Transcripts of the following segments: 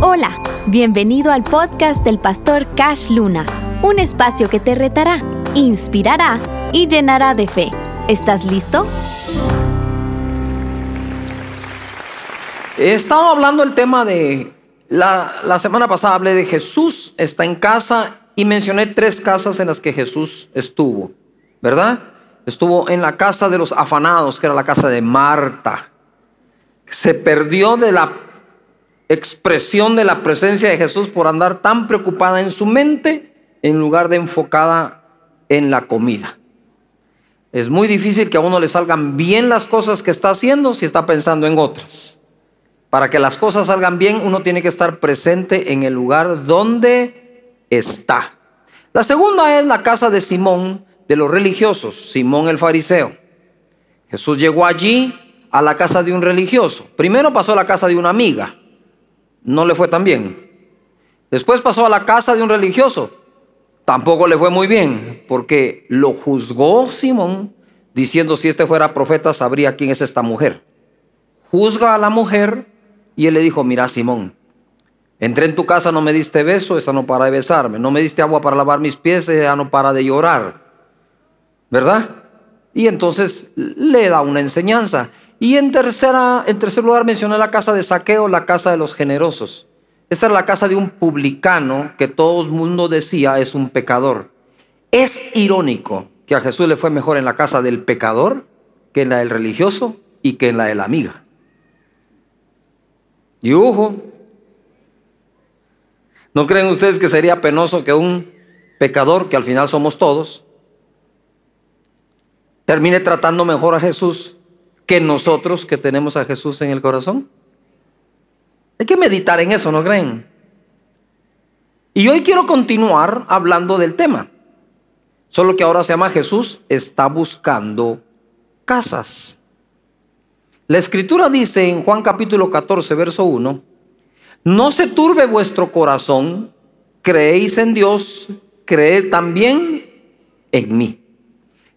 Hola, bienvenido al podcast del pastor Cash Luna, un espacio que te retará, inspirará y llenará de fe. ¿Estás listo? He estado hablando el tema de la, la semana pasada hablé de Jesús está en casa y mencioné tres casas en las que Jesús estuvo, ¿verdad? Estuvo en la casa de los afanados, que era la casa de Marta. Se perdió de la expresión de la presencia de Jesús por andar tan preocupada en su mente en lugar de enfocada en la comida. Es muy difícil que a uno le salgan bien las cosas que está haciendo si está pensando en otras. Para que las cosas salgan bien, uno tiene que estar presente en el lugar donde está. La segunda es la casa de Simón de los religiosos, Simón el fariseo. Jesús llegó allí a la casa de un religioso. Primero pasó a la casa de una amiga no le fue tan bien. Después pasó a la casa de un religioso, tampoco le fue muy bien, porque lo juzgó Simón, diciendo si este fuera profeta sabría quién es esta mujer. Juzga a la mujer y él le dijo, mira Simón, entré en tu casa, no me diste beso, esa no para de besarme, no me diste agua para lavar mis pies, esa no para de llorar, ¿verdad? Y entonces le da una enseñanza. Y en, tercera, en tercer lugar mencioné la casa de saqueo, la casa de los generosos. Esa era la casa de un publicano que todo el mundo decía es un pecador. Es irónico que a Jesús le fue mejor en la casa del pecador que en la del religioso y que en la de la amiga. Y ojo, ¿no creen ustedes que sería penoso que un pecador, que al final somos todos, termine tratando mejor a Jesús que nosotros que tenemos a Jesús en el corazón. Hay que meditar en eso, ¿no creen? Y hoy quiero continuar hablando del tema. Solo que ahora se llama Jesús está buscando casas. La escritura dice en Juan capítulo 14, verso 1, no se turbe vuestro corazón, creéis en Dios, creed también en mí.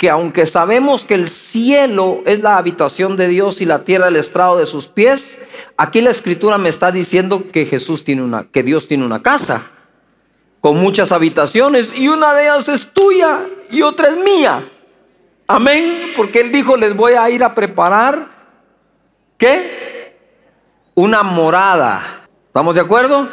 que aunque sabemos que el cielo es la habitación de Dios y la tierra el estrado de sus pies, aquí la escritura me está diciendo que Jesús tiene una, que Dios tiene una casa con muchas habitaciones y una de ellas es tuya y otra es mía. Amén, porque él dijo, les voy a ir a preparar ¿qué? Una morada. ¿Estamos de acuerdo?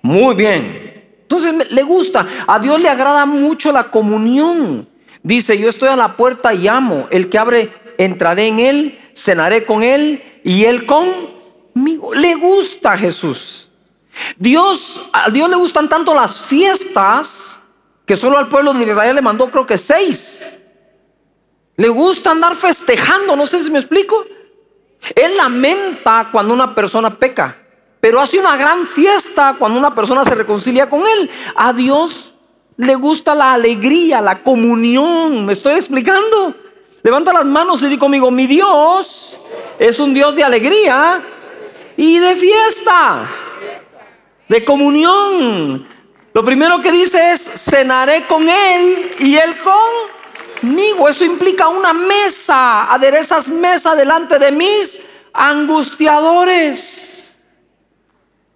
Muy bien. Entonces le gusta, a Dios le agrada mucho la comunión. Dice, yo estoy a la puerta y amo. El que abre, entraré en él, cenaré con él y él conmigo. Le gusta Jesús. Dios, a Dios le gustan tanto las fiestas que solo al pueblo de Israel le mandó creo que seis. Le gusta andar festejando, no sé si me explico. Él lamenta cuando una persona peca, pero hace una gran fiesta cuando una persona se reconcilia con él. A Dios le gusta la alegría, la comunión. ¿Me estoy explicando? Levanta las manos y di conmigo, mi Dios es un Dios de alegría y de fiesta, de comunión. Lo primero que dice es, cenaré con Él y Él conmigo. Eso implica una mesa, aderezas mesa delante de mis angustiadores.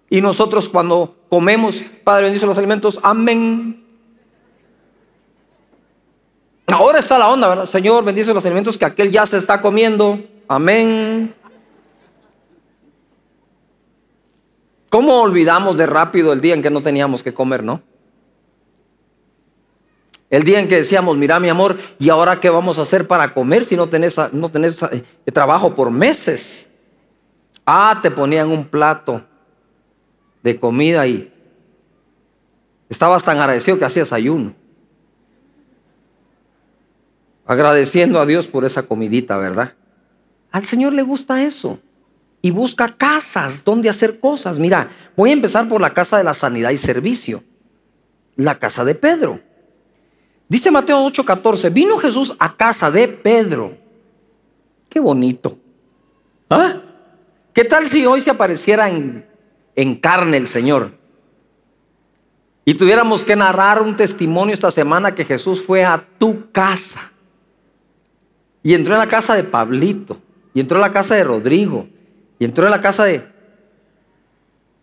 Y nosotros cuando comemos, Padre bendice los alimentos, amén. Ahora está la onda, ¿verdad? Señor, bendice los alimentos que aquel ya se está comiendo. Amén. ¿Cómo olvidamos de rápido el día en que no teníamos que comer, no? El día en que decíamos, mira mi amor, ¿y ahora qué vamos a hacer para comer si no tenés, no tenés eh, trabajo por meses? Ah, te ponían un plato de comida y estabas tan agradecido que hacías ayuno agradeciendo a Dios por esa comidita, ¿verdad? Al Señor le gusta eso. Y busca casas donde hacer cosas. Mira, voy a empezar por la casa de la sanidad y servicio. la casa de Pedro. Dice Mateo 8:14, vino Jesús a casa de Pedro. Qué bonito. ¿Ah? ¿Qué tal si hoy se apareciera en, en carne el Señor? Y tuviéramos que narrar un testimonio esta semana que Jesús fue a tu casa. Y entró en la casa de Pablito. Y entró en la casa de Rodrigo. Y entró en la casa de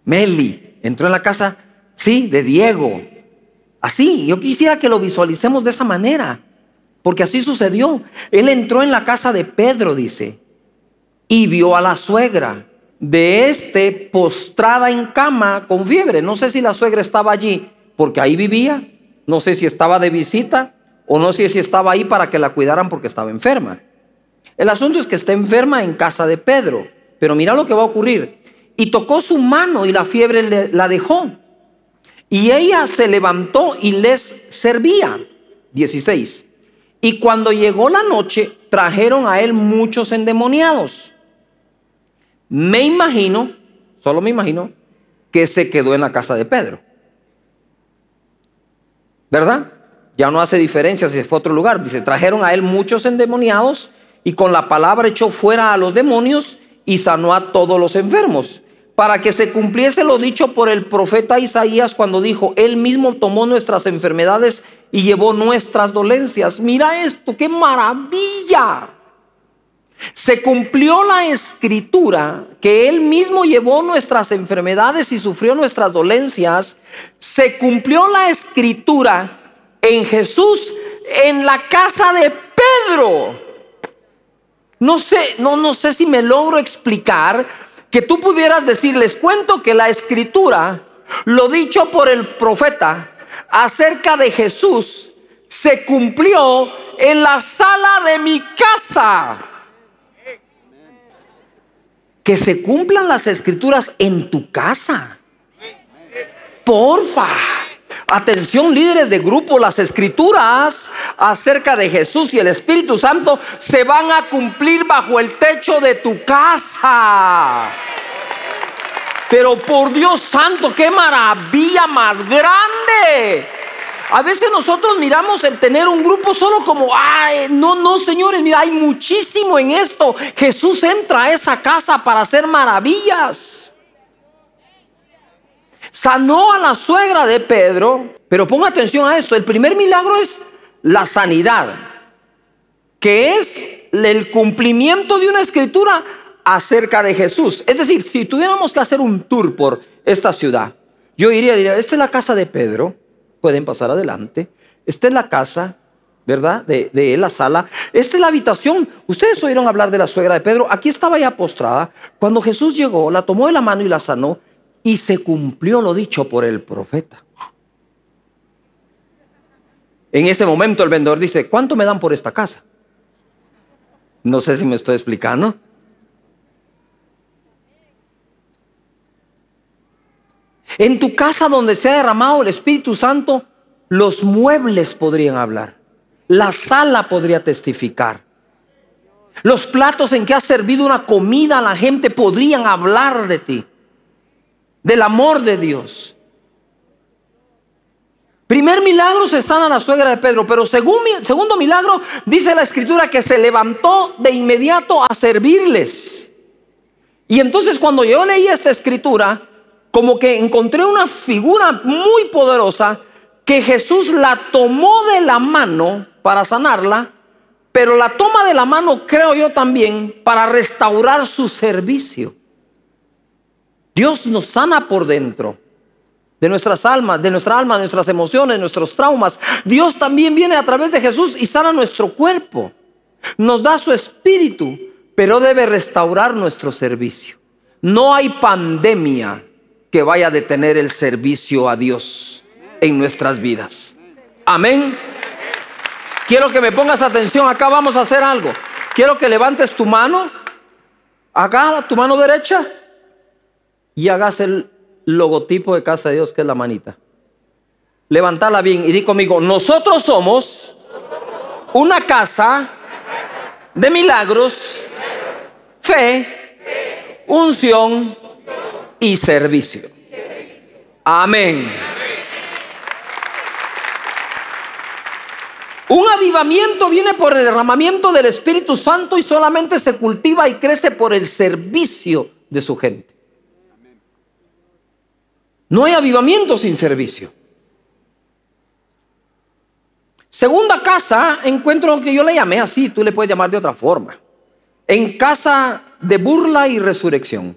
Meli. Entró en la casa, sí, de Diego. Así, yo quisiera que lo visualicemos de esa manera. Porque así sucedió. Él entró en la casa de Pedro, dice. Y vio a la suegra de este postrada en cama con fiebre. No sé si la suegra estaba allí porque ahí vivía. No sé si estaba de visita o no sé si estaba ahí para que la cuidaran porque estaba enferma. El asunto es que está enferma en casa de Pedro. Pero mira lo que va a ocurrir. Y tocó su mano y la fiebre la dejó. Y ella se levantó y les servía. 16. Y cuando llegó la noche, trajeron a él muchos endemoniados. Me imagino, solo me imagino, que se quedó en la casa de Pedro. ¿Verdad? Ya no hace diferencia si fue a otro lugar. Dice, trajeron a él muchos endemoniados y con la palabra echó fuera a los demonios y sanó a todos los enfermos. Para que se cumpliese lo dicho por el profeta Isaías cuando dijo, Él mismo tomó nuestras enfermedades y llevó nuestras dolencias. Mira esto, qué maravilla. Se cumplió la escritura que Él mismo llevó nuestras enfermedades y sufrió nuestras dolencias. Se cumplió la escritura en Jesús en la casa de Pedro. No sé, no, no sé si me logro explicar que tú pudieras decir, les cuento que la escritura, lo dicho por el profeta acerca de Jesús, se cumplió en la sala de mi casa. Que se cumplan las escrituras en tu casa. Porfa. Atención líderes de grupo, las escrituras acerca de Jesús y el Espíritu Santo se van a cumplir bajo el techo de tu casa. Pero por Dios santo, qué maravilla más grande. A veces nosotros miramos el tener un grupo solo como, ay, no, no, señores, mira, hay muchísimo en esto. Jesús entra a esa casa para hacer maravillas. Sanó a la suegra de Pedro, pero ponga atención a esto, el primer milagro es la sanidad, que es el cumplimiento de una escritura acerca de Jesús. Es decir, si tuviéramos que hacer un tour por esta ciudad, yo iría, diría, esta es la casa de Pedro, pueden pasar adelante, esta es la casa, ¿verdad? De, de, la sala. Esta es la habitación. Ustedes oyeron hablar de la suegra de Pedro. Aquí estaba ya postrada. Cuando Jesús llegó, la tomó de la mano y la sanó. Y se cumplió lo dicho por el profeta. En ese momento el vendedor dice, ¿cuánto me dan por esta casa? No sé si me estoy explicando. En tu casa donde se ha derramado el Espíritu Santo, los muebles podrían hablar. La sala podría testificar. Los platos en que has servido una comida a la gente podrían hablar de ti del amor de Dios. Primer milagro se sana la suegra de Pedro, pero segundo milagro dice la escritura que se levantó de inmediato a servirles. Y entonces cuando yo leí esta escritura, como que encontré una figura muy poderosa que Jesús la tomó de la mano para sanarla, pero la toma de la mano creo yo también para restaurar su servicio. Dios nos sana por dentro. De nuestras almas, de nuestra alma, de nuestras emociones, nuestros traumas. Dios también viene a través de Jesús y sana nuestro cuerpo. Nos da su espíritu, pero debe restaurar nuestro servicio. No hay pandemia que vaya a detener el servicio a Dios en nuestras vidas. Amén. Quiero que me pongas atención. Acá vamos a hacer algo. Quiero que levantes tu mano. Acá, tu mano derecha y hagas el logotipo de casa de Dios, que es la manita. Levantala bien y di conmigo, nosotros somos una casa de milagros, fe, unción y servicio. Amén. Un avivamiento viene por el derramamiento del Espíritu Santo y solamente se cultiva y crece por el servicio de su gente. No hay avivamiento sin servicio. Segunda casa, encuentro lo que yo le llamé así, tú le puedes llamar de otra forma. En casa de burla y resurrección.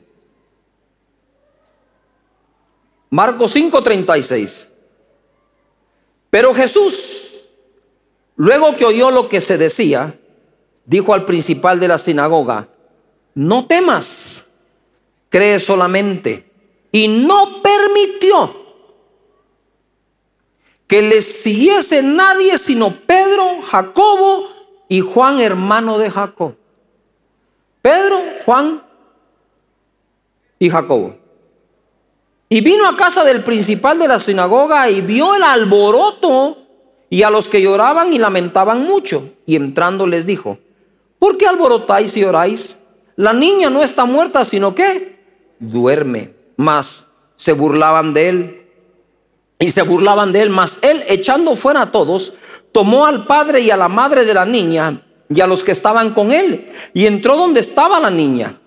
Marcos 5:36. Pero Jesús, luego que oyó lo que se decía, dijo al principal de la sinagoga, no temas, cree solamente. Y no permitió que les siguiese nadie sino Pedro, Jacobo y Juan, hermano de Jacob. Pedro, Juan y Jacobo. Y vino a casa del principal de la sinagoga y vio el alboroto y a los que lloraban y lamentaban mucho. Y entrando les dijo, ¿por qué alborotáis y oráis? La niña no está muerta, sino que duerme. Mas se burlaban de él y se burlaban de él. Mas él, echando fuera a todos, tomó al padre y a la madre de la niña y a los que estaban con él y entró donde estaba la niña.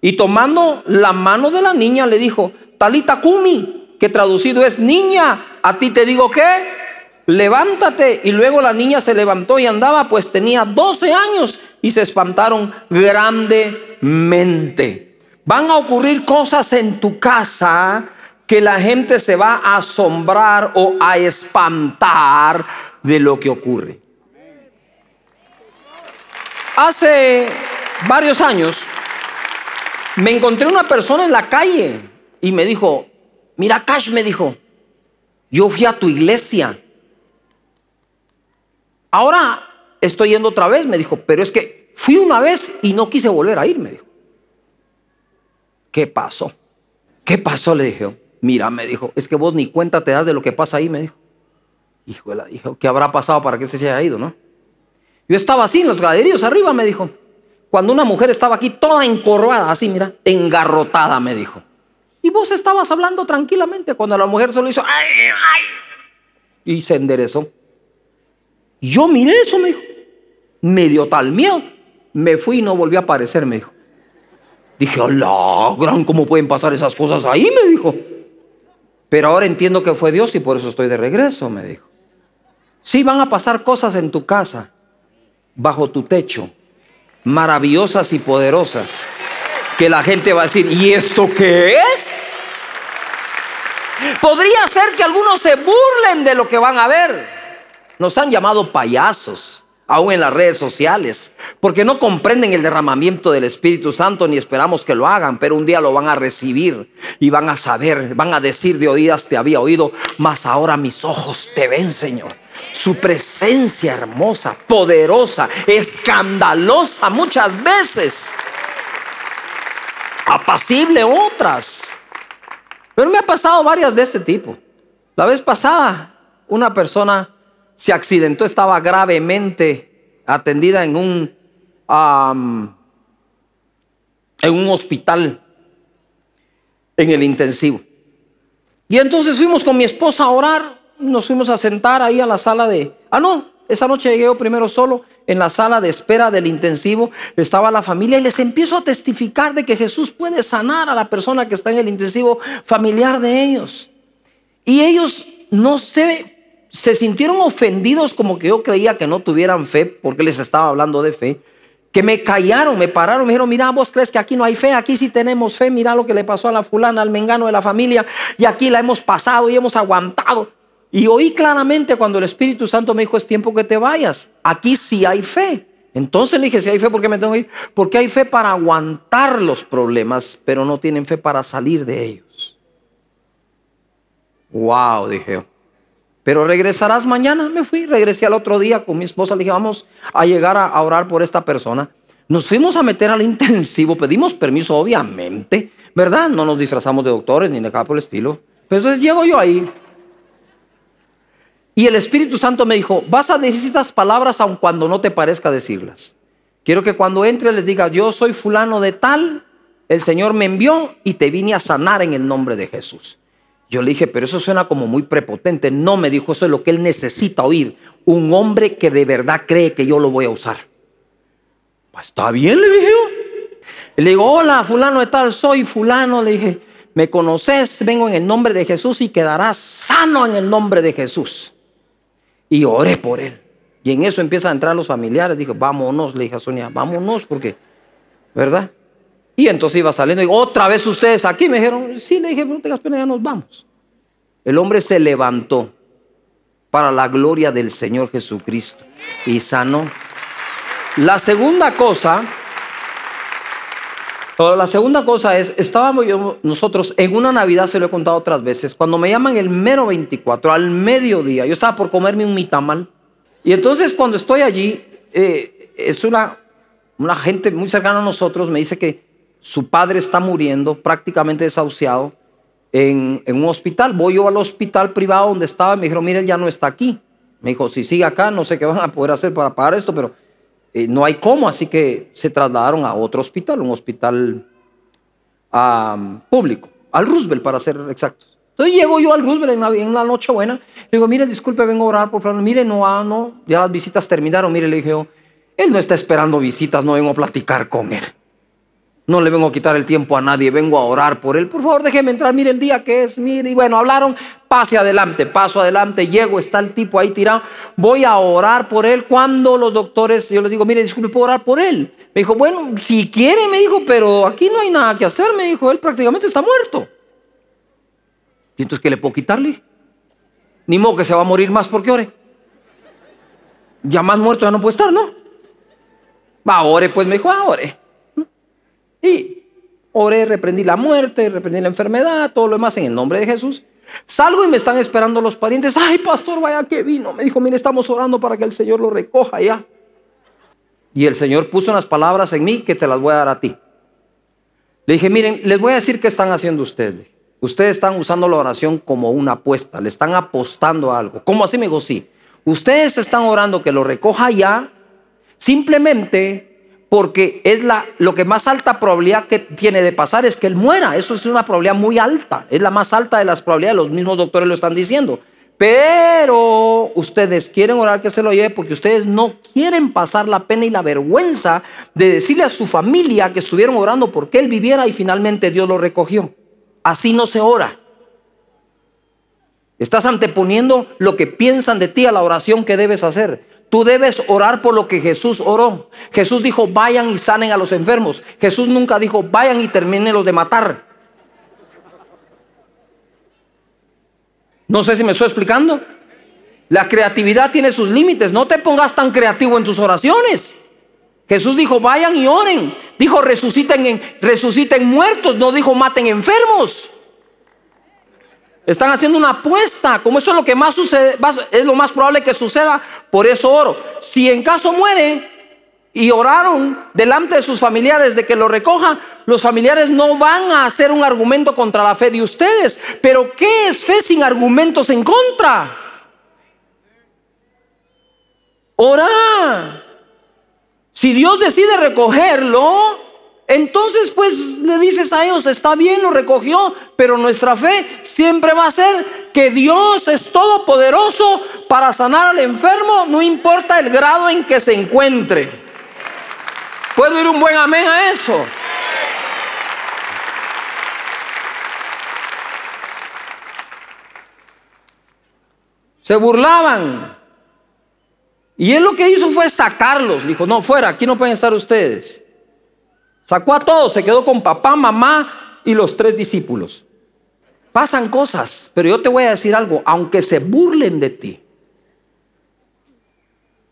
Y tomando la mano de la niña le dijo, Talita Kumi, que traducido es niña, a ti te digo que levántate. Y luego la niña se levantó y andaba, pues tenía 12 años y se espantaron grandemente. Van a ocurrir cosas en tu casa que la gente se va a asombrar o a espantar de lo que ocurre. Hace varios años me encontré una persona en la calle y me dijo, mira Cash, me dijo, yo fui a tu iglesia. Ahora estoy yendo otra vez, me dijo, pero es que fui una vez y no quise volver a ir, me dijo. ¿Qué pasó? ¿Qué pasó? Le dije. Mira, me dijo, es que vos ni cuenta te das de lo que pasa ahí, me dijo. Hijo, la dijo, ¿qué habrá pasado para que se haya ido, no? Yo estaba así en los graderíos arriba, me dijo. Cuando una mujer estaba aquí toda encorvada, así, mira, engarrotada, me dijo. Y vos estabas hablando tranquilamente cuando la mujer solo hizo, ay, ay, y se enderezó. Yo miré eso, me dijo. Me dio tal miedo. Me fui y no volví a aparecer, me dijo. Dije, hola, gran, ¿cómo pueden pasar esas cosas ahí? Me dijo. Pero ahora entiendo que fue Dios y por eso estoy de regreso, me dijo. Sí van a pasar cosas en tu casa, bajo tu techo, maravillosas y poderosas, que la gente va a decir, ¿y esto qué es? Podría ser que algunos se burlen de lo que van a ver. Nos han llamado payasos aún en las redes sociales, porque no comprenden el derramamiento del Espíritu Santo ni esperamos que lo hagan, pero un día lo van a recibir y van a saber, van a decir de oídas te había oído, mas ahora mis ojos te ven, Señor. Su presencia hermosa, poderosa, escandalosa muchas veces, apacible otras. Pero me ha pasado varias de este tipo. La vez pasada, una persona se accidentó, estaba gravemente atendida en un, en un hospital, en el intensivo. Y entonces fuimos con mi esposa a orar, nos fuimos a sentar ahí a la sala de... Ah, no, esa noche llegué yo primero solo en la sala de espera del intensivo, estaba la familia y les empiezo a testificar de que Jesús puede sanar a la persona que está en el intensivo familiar de ellos. Y ellos no sé se sintieron ofendidos como que yo creía que no tuvieran fe porque les estaba hablando de fe. Que me callaron, me pararon, me dijeron, mira, vos crees que aquí no hay fe, aquí sí tenemos fe, mira lo que le pasó a la fulana, al mengano de la familia, y aquí la hemos pasado y hemos aguantado. Y oí claramente cuando el Espíritu Santo me dijo, es tiempo que te vayas, aquí sí hay fe. Entonces le dije, si hay fe, ¿por qué me tengo que ir? Porque hay fe para aguantar los problemas, pero no tienen fe para salir de ellos. Wow, dije. Pero regresarás mañana. Me fui, regresé al otro día con mi esposa. Le dije, vamos a llegar a, orar por esta persona. Nos fuimos a meter al intensivo, pedimos permiso, obviamente, ¿verdad? No nos disfrazamos de doctores ni de nada por el estilo. Pero entonces llego yo ahí. Y el Espíritu Santo me dijo, vas a decir estas palabras aun cuando no te parezca decirlas. Quiero que cuando entre les diga, yo soy fulano de tal, el Señor me envió y te vine a sanar en el nombre de Jesús. Yo le dije, pero eso suena como muy prepotente. No, me dijo, eso es lo que él necesita oír. Un hombre que de verdad cree que yo lo voy a usar. Pues está bien, le dije. Le digo, hola, fulano de tal, soy fulano. Le dije, me conoces, vengo en el nombre de Jesús y quedarás sano en el nombre de Jesús. Y oré por él. Y en eso empiezan a entrar los familiares. Dije, vámonos, le dije a Sonia, vámonos, porque, ¿verdad? Y entonces iba saliendo y otra vez ustedes aquí me dijeron, sí, le dije, no tengas pena, ya nos vamos. El hombre se levantó para la gloria del Señor Jesucristo y sanó. La segunda cosa, la segunda cosa es, estábamos nosotros en una Navidad, se lo he contado otras veces, cuando me llaman el mero 24, al mediodía, yo estaba por comerme un mitamal. Y entonces cuando estoy allí, eh, es una, una gente muy cercana a nosotros, me dice que su padre está muriendo, prácticamente desahuciado, en, un hospital. Voy yo al hospital privado donde estaba y me dijeron, mire, ya no está aquí. Me dijo, si sigue acá, no sé qué van a poder hacer para pagar esto, pero eh, no hay cómo, así que se trasladaron a otro hospital, un hospital público, al Roosevelt para ser exactos. Entonces llego yo al Roosevelt en la, en la noche buena, le digo, mire, disculpe, vengo a orar, por favor, mire, no, ah, no, ya las visitas terminaron, mire, le dije él no está esperando visitas, no vengo a platicar con él. No le vengo a quitar el tiempo a nadie, vengo a orar por él. Por favor, déjeme entrar, mire el día que es, mire. Y bueno, hablaron, pase adelante, paso adelante, llego, está el tipo ahí tirado. Voy a orar por él. Cuando los doctores, yo les digo, mire, disculpe, ¿puedo orar por él? Me dijo, bueno, si quiere, me dijo, pero aquí no hay nada que hacer, me dijo, él prácticamente está muerto. ¿Y entonces qué le puedo quitarle? Ni modo que se va a morir más porque ore. Ya más muerto ya no puede estar, ¿no? Va, ore, pues me dijo, ah, ore. Y oré, reprendí la muerte, reprendí la enfermedad, todo lo demás en el nombre de Jesús. Salgo y me están esperando los parientes. Ay, pastor, vaya que vino. Me dijo, mire, estamos orando para que el Señor lo recoja ya. Y el Señor puso unas palabras en mí que te las voy a dar a ti. Le dije, miren, les voy a decir qué están haciendo ustedes. Ustedes están usando la oración como una apuesta, le están apostando a algo. ¿Cómo así me dijo? Sí. Ustedes están orando que lo recoja ya, simplemente porque es la, lo que más alta probabilidad que tiene de pasar es que él muera. Eso es una probabilidad muy alta. Es la más alta de las probabilidades. Los mismos doctores lo están diciendo. Pero ustedes quieren orar que se lo lleve porque ustedes no quieren pasar la pena y la vergüenza de decirle a su familia que estuvieron orando porque él viviera y finalmente Dios lo recogió. Así no se ora. Estás anteponiendo lo que piensan de ti a la oración que debes hacer. Tú debes orar por lo que Jesús oró. Jesús dijo, vayan y sanen a los enfermos. Jesús nunca dijo, vayan y terminen los de matar. No sé si me estoy explicando. La creatividad tiene sus límites. No te pongas tan creativo en tus oraciones. Jesús dijo, vayan y oren. Dijo, resuciten, resuciten muertos. No dijo, maten enfermos. Están haciendo una apuesta. Como eso es lo que más sucede, es lo más probable que suceda, por eso oro. Si en caso muere y oraron delante de sus familiares de que lo recojan, los familiares no van a hacer un argumento contra la fe de ustedes. Pero ¿qué es fe sin argumentos en contra? Ora. Si Dios decide recogerlo, entonces, pues le dices a ellos, está bien, lo recogió, pero nuestra fe siempre va a ser que Dios es todopoderoso para sanar al enfermo, no importa el grado en que se encuentre. ¿Puedo ir un buen amén a eso? Se burlaban. Y él lo que hizo fue sacarlos. Dijo, no, fuera, aquí no pueden estar ustedes. Sacó a todos, se quedó con papá, mamá y los tres discípulos. Pasan cosas, pero yo te voy a decir algo, aunque se burlen de ti,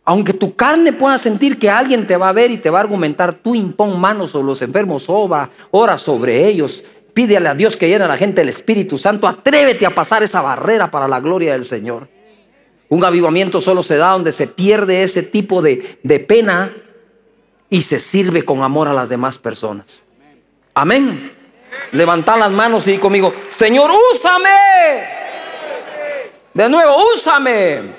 aunque tu carne pueda sentir que alguien te va a ver y te va a argumentar, tú impón manos sobre los enfermos, ora, ora sobre ellos, pídele a Dios que llene a la gente el Espíritu Santo, atrévete a pasar esa barrera para la gloria del Señor. Un avivamiento solo se da donde se pierde ese tipo de, de pena y se sirve con amor a las demás personas. Amén. Levantad las manos y di conmigo, Señor, úsame. De nuevo, úsame.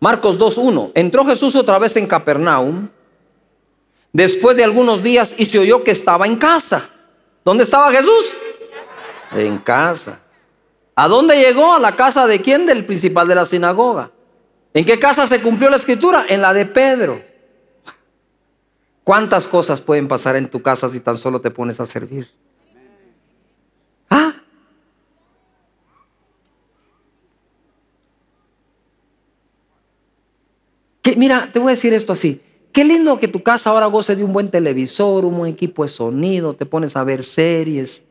Marcos 2.1. Entró Jesús otra vez en Capernaum. Después de algunos días y se oyó que estaba en casa. ¿Dónde estaba Jesús? En casa. ¿A dónde llegó? A la casa de quién? Del principal de la sinagoga. ¿En qué casa se cumplió la escritura? En la de Pedro. ¿Cuántas cosas pueden pasar en tu casa si tan solo te pones a servir? ¿Ah? Mira, te voy a decir esto así. Qué lindo que tu casa ahora goce de un buen televisor, un buen equipo de sonido, te pones a ver series,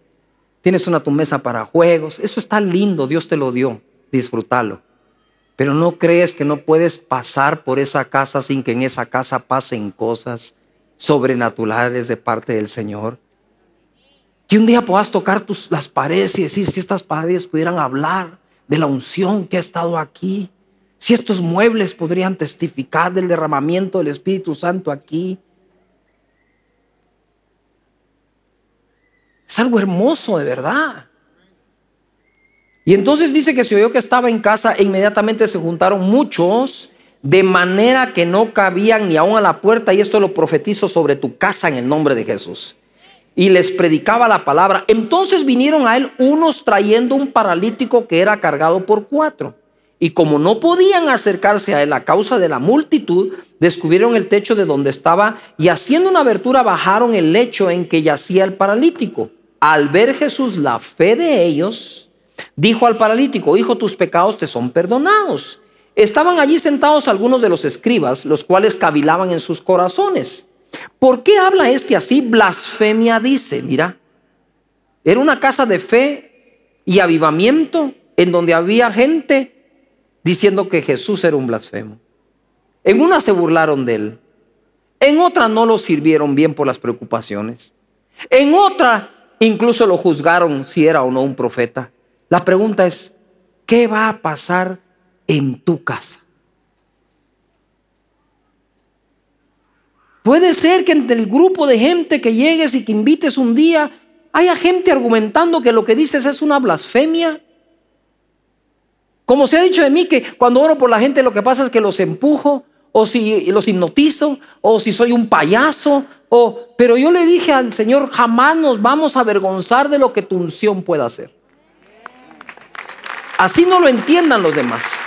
tienes una tu mesa para juegos. Eso está lindo, Dios te lo dio, disfrútalo. Pero no crees que no puedes pasar por esa casa sin que en esa casa pasen cosas sobrenaturales de parte del Señor. Que un día puedas tocar tus, las paredes y decir si estas paredes pudieran hablar de la unción que ha estado aquí. Si estos muebles podrían testificar del derramamiento del Espíritu Santo aquí. Es algo hermoso de verdad. Y entonces dice que se oyó que estaba en casa e inmediatamente se juntaron muchos, de manera que no cabían ni aún a la puerta, y esto lo profetizo sobre tu casa en el nombre de Jesús. Y les predicaba la palabra. Entonces vinieron a él unos trayendo un paralítico que era cargado por cuatro. Y como no podían acercarse a él a causa de la multitud, descubrieron el techo de donde estaba y haciendo una abertura bajaron el lecho en que yacía el paralítico. Al ver Jesús la fe de ellos, dijo al paralítico, hijo, tus pecados te son perdonados. Estaban allí sentados algunos de los escribas, los cuales cavilaban en sus corazones. ¿Por qué habla este así? Blasfemia dice, mira, era una casa de fe y avivamiento en donde había gente diciendo que Jesús era un blasfemo. En una se burlaron de él. En otra no lo sirvieron bien por las preocupaciones. En otra incluso lo juzgaron si era o no un profeta. La pregunta es, ¿qué va a pasar en tu casa? Puede ser que entre el grupo de gente que llegues y que invites un día haya gente argumentando que lo que dices es una blasfemia como se ha dicho de mí que cuando oro por la gente lo que pasa es que los empujo o si los hipnotizo o si soy un payaso o pero yo le dije al Señor, jamás nos vamos a avergonzar de lo que tu unción pueda hacer. Así no lo entiendan los demás.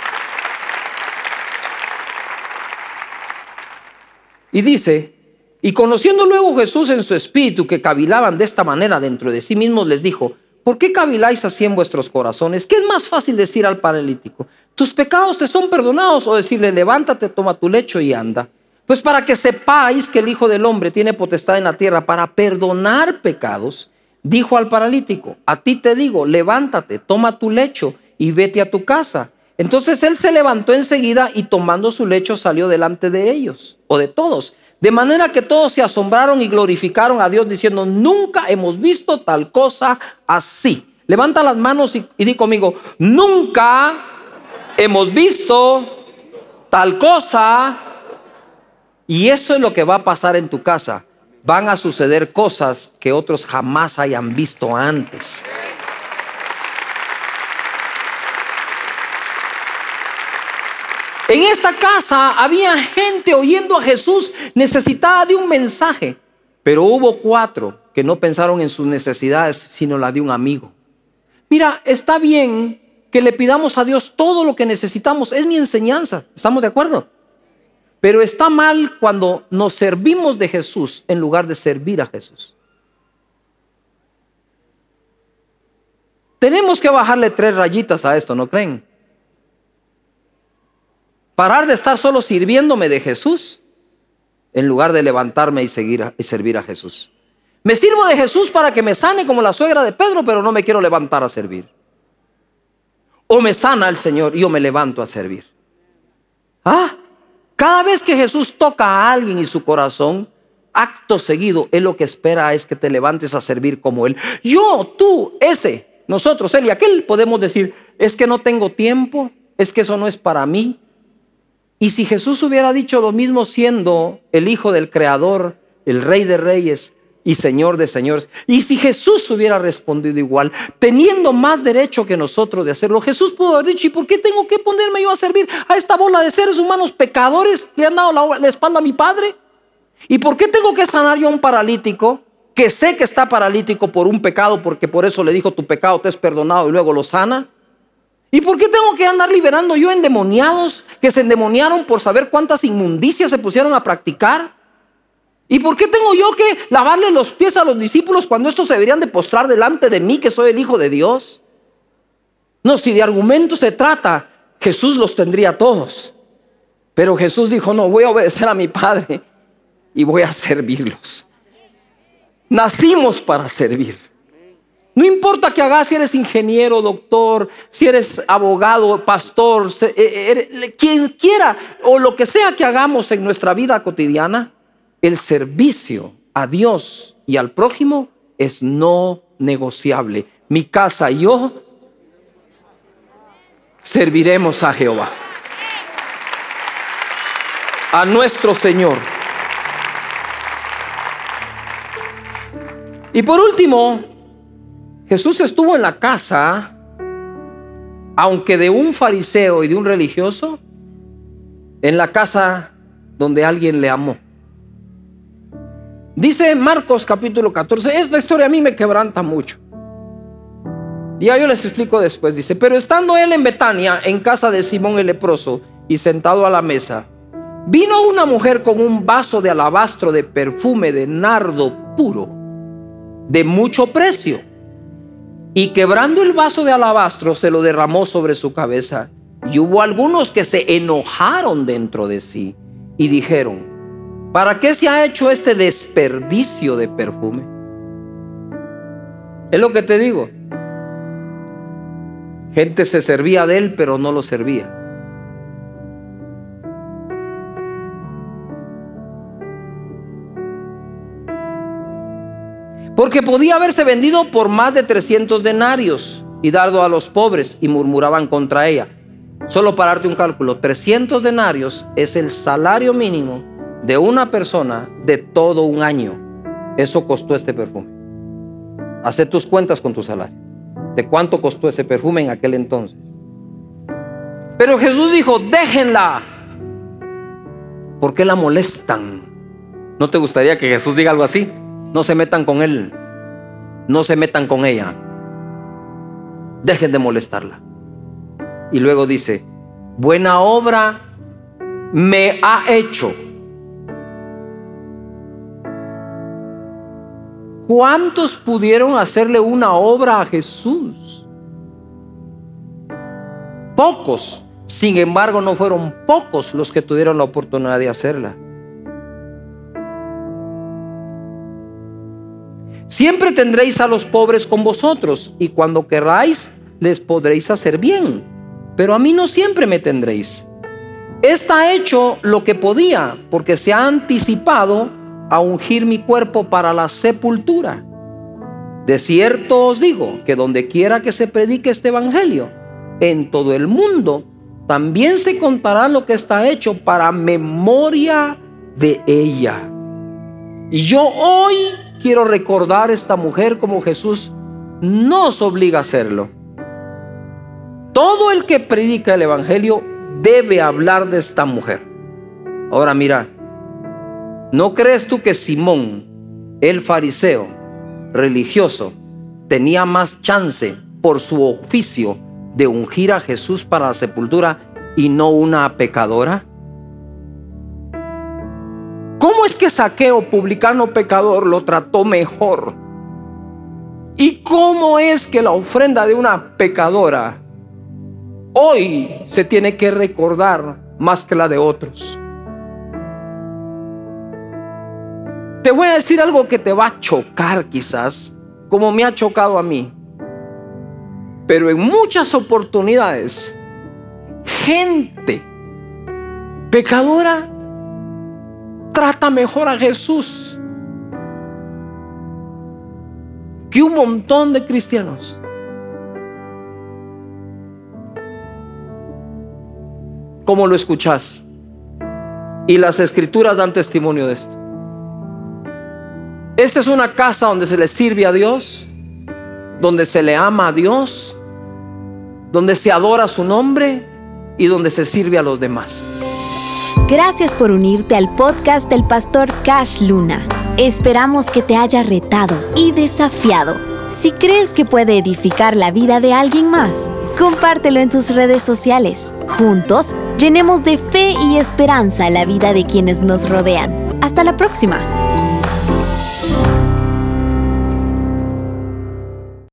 Y dice, y conociendo luego Jesús en su espíritu que cavilaban de esta manera dentro de sí mismos, les dijo, ¿Por qué caviláis así en vuestros corazones? ¿Qué es más fácil decir al paralítico? ¿Tus pecados te son perdonados? O decirle, levántate, toma tu lecho y anda. Pues para que sepáis que el Hijo del Hombre tiene potestad en la tierra para perdonar pecados, dijo al paralítico, a ti te digo, levántate, toma tu lecho y vete a tu casa. Entonces él se levantó enseguida y tomando su lecho salió delante de ellos o de todos. De manera que todos se asombraron y glorificaron a Dios diciendo, nunca hemos visto tal cosa así. Levanta las manos y, di conmigo, nunca hemos visto tal cosa. Y eso es lo que va a pasar en tu casa. Van a suceder cosas que otros jamás hayan visto antes. En esta casa había gente oyendo a Jesús necesitada de un mensaje, pero hubo cuatro que no pensaron en sus necesidades, sino la de un amigo. Mira, está bien que le pidamos a Dios todo lo que necesitamos, es mi enseñanza, ¿estamos de acuerdo? Pero está mal cuando nos servimos de Jesús en lugar de servir a Jesús. Tenemos que bajarle tres rayitas a esto, ¿no creen? Parar de estar solo sirviéndome de Jesús en lugar de levantarme y, seguir y servir a Jesús. Me sirvo de Jesús para que me sane como la suegra de Pedro, pero no me quiero levantar a servir. O me sana el Señor y yo me levanto a servir. Ah, cada vez que Jesús toca a alguien y su corazón, acto seguido, Él lo que espera es que te levantes a servir como Él. Yo, tú, ese, nosotros, Él y aquel, podemos decir, es que no tengo tiempo, es que eso no es para mí, y si Jesús hubiera dicho lo mismo siendo el Hijo del Creador, el Rey de Reyes y Señor de Señores, y si Jesús hubiera respondido igual, teniendo más derecho que nosotros de hacerlo, Jesús pudo haber dicho, ¿y por qué tengo que ponerme yo a servir a esta bola de seres humanos pecadores que han dado la, espalda a mi Padre? ¿Y por qué tengo que sanar yo a un paralítico que sé que está paralítico por un pecado, porque por eso le dijo, tu pecado te es perdonado y luego lo sana? ¿Y por qué tengo que andar liberando yo endemoniados que se endemoniaron por saber cuántas inmundicias se pusieron a practicar? ¿Y por qué tengo yo que lavarle los pies a los discípulos cuando estos se deberían de postrar delante de mí que soy el Hijo de Dios? No, si de argumentos se trata, Jesús los tendría todos. Pero Jesús dijo, no, voy a obedecer a mi Padre y voy a servirlos. Nacimos para servir. No importa que hagas si eres ingeniero, doctor, si eres abogado, pastor, eh, eh, quien quiera o lo que sea que hagamos en nuestra vida cotidiana, el servicio a Dios y al prójimo es no negociable. Mi casa y yo serviremos a Jehová, a nuestro Señor. Y por último, Jesús estuvo en la casa, aunque de un fariseo y de un religioso, en la casa donde alguien le amó. Dice Marcos capítulo 14, esta historia a mí me quebranta mucho. Ya yo les explico después. Dice, pero estando él en Betania, en casa de Simón el leproso, y sentado a la mesa, vino una mujer con un vaso de alabastro de perfume de nardo puro, de mucho precio, y quebrando el vaso de alabastro se lo derramó sobre su cabeza. Y hubo algunos que se enojaron dentro de sí y dijeron, ¿Para qué se ha hecho este desperdicio de perfume? Es lo que te digo. Gente se servía de él, pero no lo servía. Porque podía haberse vendido por más de 300 denarios y dado a los pobres y murmuraban contra ella. Solo para darte un cálculo, 300 denarios es el salario mínimo de una persona de todo un año. Eso costó este perfume. Haz tus cuentas con tu salario. ¿De cuánto costó ese perfume en aquel entonces? Pero Jesús dijo, déjenla. ¿Por qué la molestan? ¿No te gustaría que Jesús diga algo así? No se metan con él. No se metan con ella. Dejen de molestarla. Y luego dice, buena obra me ha hecho ¿Cuántos pudieron hacerle una obra a Jesús? Pocos. Sin embargo, no fueron pocos los que tuvieron la oportunidad de hacerla. Siempre tendréis a los pobres con vosotros y cuando queráis les podréis hacer bien. Pero a mí no siempre me tendréis. Está hecho lo que podía porque se ha anticipado a ungir mi cuerpo para la sepultura. De cierto os digo que donde quiera que se predique este evangelio, en todo el mundo, también se contará lo que está hecho para memoria de ella. Y yo hoy quiero recordar a esta mujer como Jesús nos obliga a hacerlo. Todo el que predica el evangelio debe hablar de esta mujer. Ahora mira, ¿No crees tú que Simón, el fariseo religioso, tenía más chance por su oficio de ungir a Jesús para la sepultura y no una pecadora? ¿Cómo es que Saqueo, publicano pecador, lo trató mejor? ¿Y cómo es que la ofrenda de una pecadora hoy se tiene que recordar más que la de otros? Te voy a decir algo que te va a chocar quizás, como me ha chocado a mí. Pero en muchas oportunidades, gente pecadora trata mejor a Jesús que un montón de cristianos. ¿Cómo lo escuchas? Y las escrituras dan testimonio de esto. Esta es una casa donde se le sirve a Dios, donde se le ama a Dios, donde se adora su nombre y donde se sirve a los demás. Gracias por unirte al podcast del pastor Cash Luna. Esperamos que te haya retado y desafiado. Si crees que puede edificar la vida de alguien más, Compártelo en tus redes sociales. Juntos, llenemos de fe y esperanza la vida de quienes nos rodean. Hasta la próxima.